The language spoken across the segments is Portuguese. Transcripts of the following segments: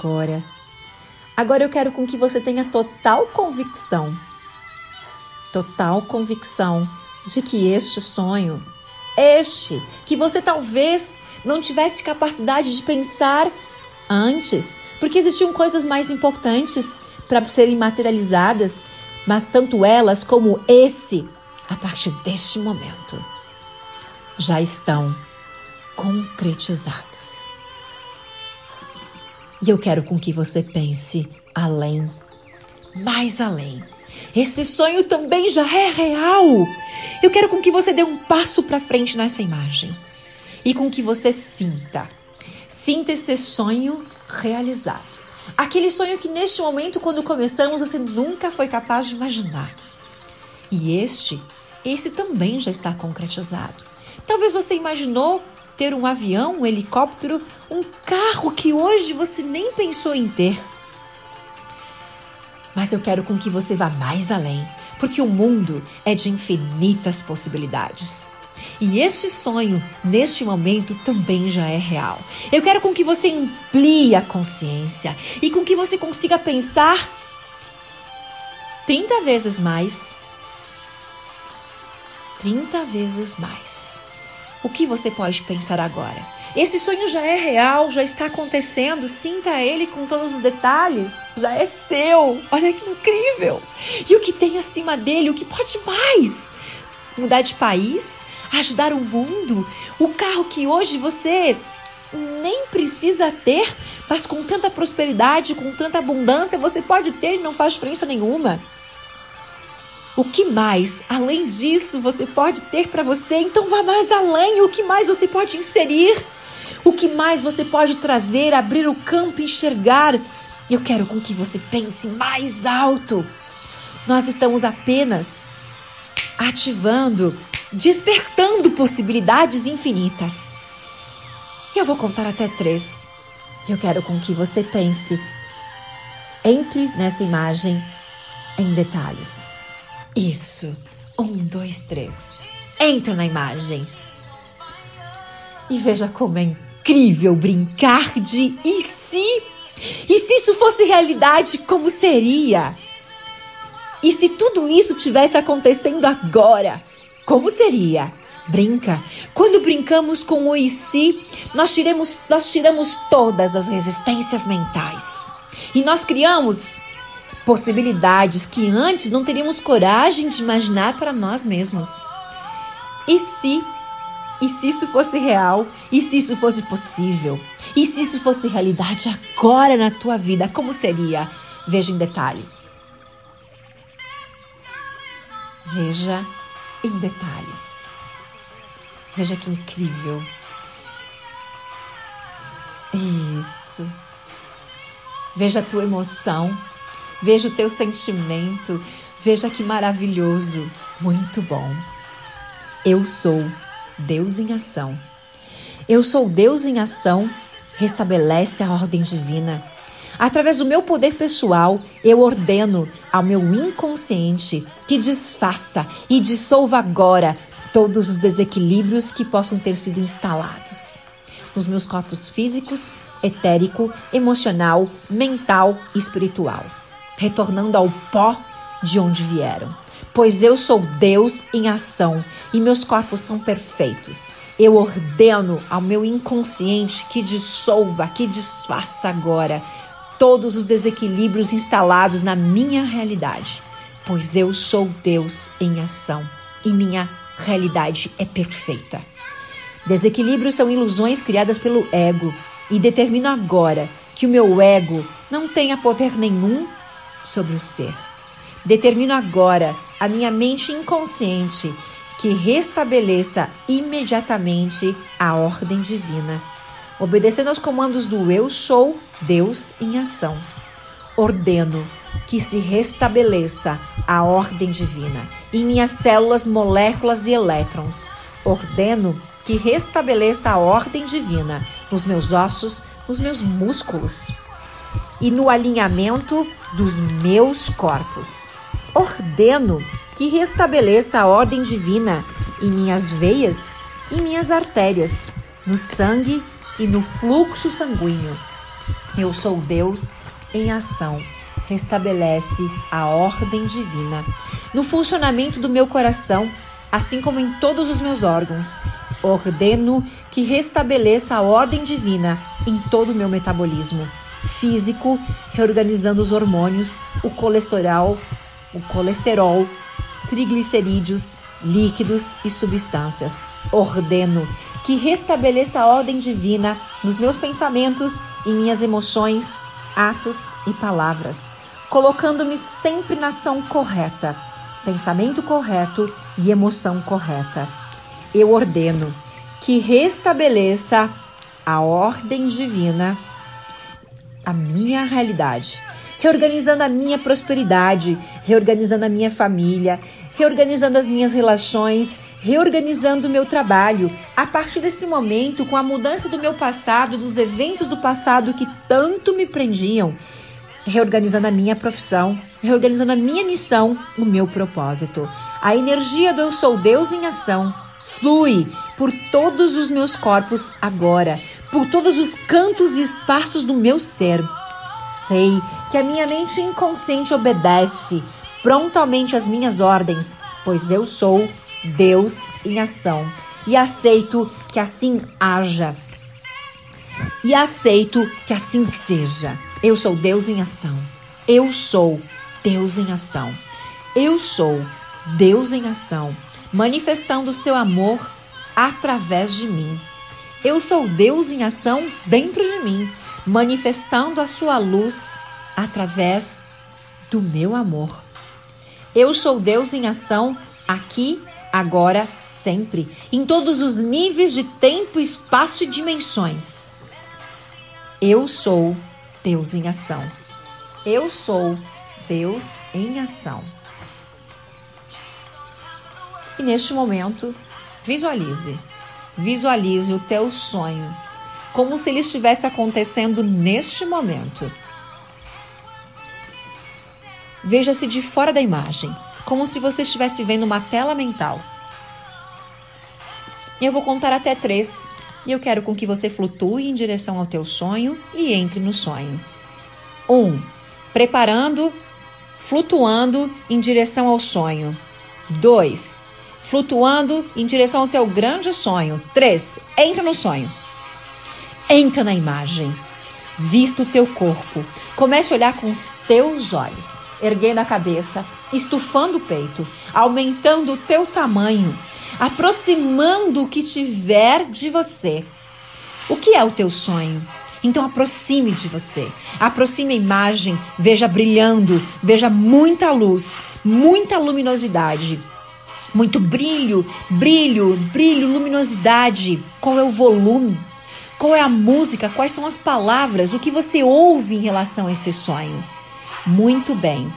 Agora? Agora eu quero com que você tenha total convicção, total convicção de que este sonho, este que você talvez não tivesse capacidade de pensar antes, porque existiam coisas mais importantes para serem materializadas, mas tanto elas como esse, a partir deste momento, já estão concretizados. E eu quero com que você pense além, mais além. Esse sonho também já é real. Eu quero com que você dê um passo para frente nessa imagem e com que você sinta, sinta esse sonho realizado. Aquele sonho que neste momento, quando começamos, você nunca foi capaz de imaginar. E este, esse também já está concretizado. Talvez você imaginou ter um avião, um helicóptero, um carro que hoje você nem pensou em ter. Mas eu quero com que você vá mais além, porque o mundo é de infinitas possibilidades. E este sonho, neste momento, também já é real. Eu quero com que você amplie a consciência e com que você consiga pensar 30 vezes mais. 30 vezes mais. O que você pode pensar agora? Esse sonho já é real, já está acontecendo. Sinta ele com todos os detalhes. Já é seu. Olha que incrível. E o que tem acima dele? O que pode mais? Mudar de país? Ajudar o mundo? O carro que hoje você nem precisa ter, mas com tanta prosperidade, com tanta abundância, você pode ter e não faz diferença nenhuma. O que mais, além disso, você pode ter para você? Então vá mais além. O que mais você pode inserir? O que mais você pode trazer, abrir o campo, enxergar? Eu quero com que você pense mais alto. Nós estamos apenas ativando, despertando possibilidades infinitas. Eu vou contar até três. Eu quero com que você pense. Entre nessa imagem em detalhes. Isso. Um, dois, três. Entra na imagem. E veja como é incrível brincar de e se? E se isso fosse realidade, como seria? E se tudo isso tivesse acontecendo agora, como seria? Brinca. Quando brincamos com o e se, nós tiramos, nós tiramos todas as resistências mentais. E nós criamos possibilidades que antes não teríamos coragem de imaginar para nós mesmos. E se e se isso fosse real? E se isso fosse possível? E se isso fosse realidade agora na tua vida, como seria? Veja em detalhes. Veja em detalhes. Veja que incrível. Isso. Veja a tua emoção. Veja o teu sentimento. Veja que maravilhoso. Muito bom. Eu sou Deus em ação. Eu sou Deus em ação. Restabelece a ordem divina. Através do meu poder pessoal, eu ordeno ao meu inconsciente que desfaça e dissolva agora todos os desequilíbrios que possam ter sido instalados nos meus corpos físicos, etérico, emocional, mental e espiritual, retornando ao pó de onde vieram. Pois eu sou Deus em ação e meus corpos são perfeitos. Eu ordeno ao meu inconsciente que dissolva, que desfaça agora todos os desequilíbrios instalados na minha realidade, pois eu sou Deus em ação e minha realidade é perfeita. Desequilíbrios são ilusões criadas pelo ego e determino agora que o meu ego não tenha poder nenhum sobre o ser. Determino agora a minha mente inconsciente que restabeleça imediatamente a ordem divina, obedecendo aos comandos do Eu Sou, Deus em ação. Ordeno que se restabeleça a ordem divina em minhas células, moléculas e elétrons. Ordeno que restabeleça a ordem divina nos meus ossos, nos meus músculos e no alinhamento dos meus corpos. Ordeno que restabeleça a ordem divina em minhas veias e minhas artérias, no sangue e no fluxo sanguíneo. Eu sou Deus em ação. Restabelece a ordem divina no funcionamento do meu coração, assim como em todos os meus órgãos. Ordeno que restabeleça a ordem divina em todo o meu metabolismo físico, reorganizando os hormônios, o colesterol, o colesterol, triglicerídeos, líquidos e substâncias. Ordeno que restabeleça a ordem divina nos meus pensamentos, em minhas emoções, atos e palavras, colocando-me sempre na ação correta, pensamento correto e emoção correta. Eu ordeno que restabeleça a ordem divina a minha realidade, reorganizando a minha prosperidade, reorganizando a minha família, reorganizando as minhas relações, reorganizando o meu trabalho. A partir desse momento, com a mudança do meu passado, dos eventos do passado que tanto me prendiam, reorganizando a minha profissão, reorganizando a minha missão, o meu propósito. A energia do Eu Sou Deus em ação flui por todos os meus corpos agora por todos os cantos e espaços do meu ser. Sei que a minha mente inconsciente obedece prontamente às minhas ordens, pois eu sou Deus em ação e aceito que assim haja. E aceito que assim seja. Eu sou Deus em ação. Eu sou Deus em ação. Eu sou Deus em ação, manifestando o seu amor através de mim. Eu sou Deus em ação dentro de mim, manifestando a sua luz através do meu amor. Eu sou Deus em ação aqui, agora, sempre, em todos os níveis de tempo, espaço e dimensões. Eu sou Deus em ação. Eu sou Deus em ação. E neste momento, visualize Visualize o teu sonho como se ele estivesse acontecendo neste momento. Veja-se de fora da imagem, como se você estivesse vendo uma tela mental. Eu vou contar até três e eu quero com que você flutue em direção ao teu sonho e entre no sonho. Um, preparando, flutuando em direção ao sonho. Dois, flutuando em direção ao teu grande sonho. Três, entra no sonho. Entra na imagem. Vista o teu corpo. Comece a olhar com os teus olhos, erguendo a cabeça, estufando o peito, aumentando o teu tamanho, aproximando o que tiver de você. O que é o teu sonho? Então aproxime de você. Aproxime a imagem, veja brilhando, veja muita luz, muita luminosidade muito brilho, brilho, brilho, luminosidade. Qual é o volume? Qual é a música? Quais são as palavras? O que você ouve em relação a esse sonho? Muito bem.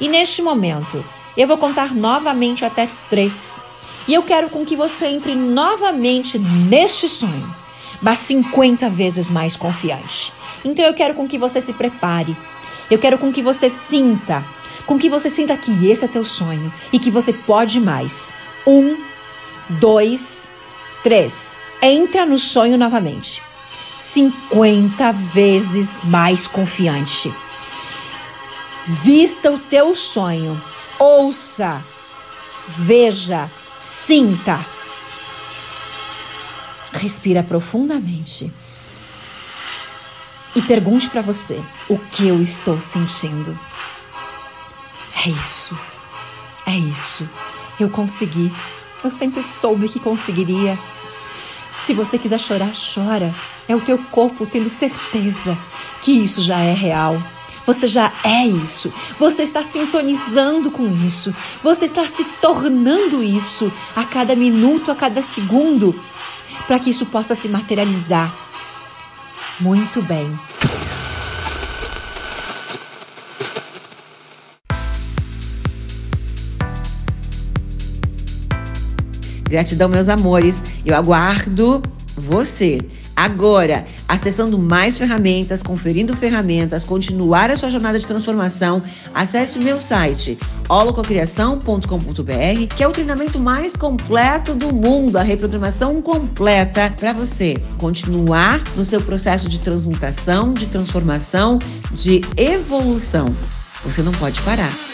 E neste momento, eu vou contar novamente até três. E eu quero com que você entre novamente neste sonho, mas 50 vezes mais confiante. Então eu quero com que você se prepare. Eu quero com que você sinta com que você sinta que esse é teu sonho e que você pode mais. Um, dois, três. Entra no sonho novamente. 50 vezes mais confiante. Vista o teu sonho. Ouça, veja, sinta. Respira profundamente. E pergunte para você: o que eu estou sentindo? É isso. É isso. Eu consegui. Eu sempre soube que conseguiria. Se você quiser chorar, chora. É o teu corpo tendo certeza que isso já é real. Você já é isso. Você está sintonizando com isso. Você está se tornando isso a cada minuto, a cada segundo, para que isso possa se materializar. Muito bem. Gratidão, meus amores. Eu aguardo você. Agora, acessando mais ferramentas, conferindo ferramentas, continuar a sua jornada de transformação, acesse o meu site holococriação.com.br, que é o treinamento mais completo do mundo, a reprogramação completa para você continuar no seu processo de transmutação, de transformação, de evolução. Você não pode parar.